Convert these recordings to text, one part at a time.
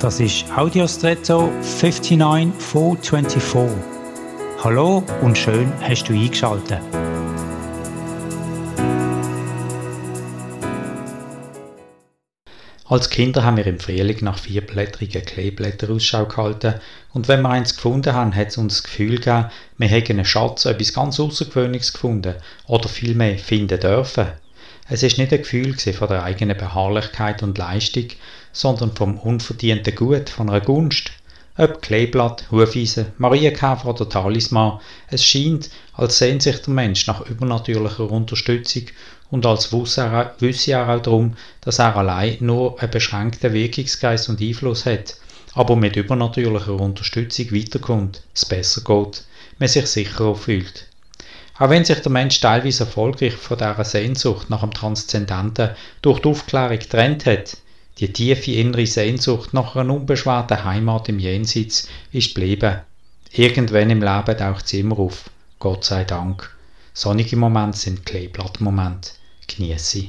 Das ist Audiostretto 59424. Hallo und schön hast du eingeschaltet. Als Kinder haben wir im Frühling nach vierblättrigen Kleeblättern Ausschau gehalten und wenn wir eins gefunden haben, hat es uns das Gefühl gegeben, wir hätten einen Schatz, etwas ganz Außergewöhnliches gefunden oder vielmehr finden dürfen. Es ist nicht ein Gefühl von der eigenen Beharrlichkeit und Leistung, sondern vom unverdienten Gut, von einer Gunst. Ob Kleeblatt, Hufeisen, Marienkäfer oder Talisman, es scheint, als sehnt sich der Mensch nach übernatürlicher Unterstützung und als wüsste er auch darum, dass er allein nur einen beschränkten Wirkungsgeist und Einfluss hat, aber mit übernatürlicher Unterstützung weiterkommt, es besser geht, man sich sicherer fühlt. Auch wenn sich der Mensch teilweise erfolgreich von dieser Sehnsucht nach dem Transzendenten durch die Aufklärung getrennt hat, die tiefe innere Sehnsucht nach einer unbeschwerten Heimat im Jenseits ist geblieben. Irgendwann im Leben taucht sie immer auf. Gott sei Dank. Sonnige Momente sind Kleeblattmomente. Genieße.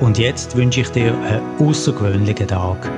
Und jetzt wünsche ich dir einen außergewöhnlichen Tag.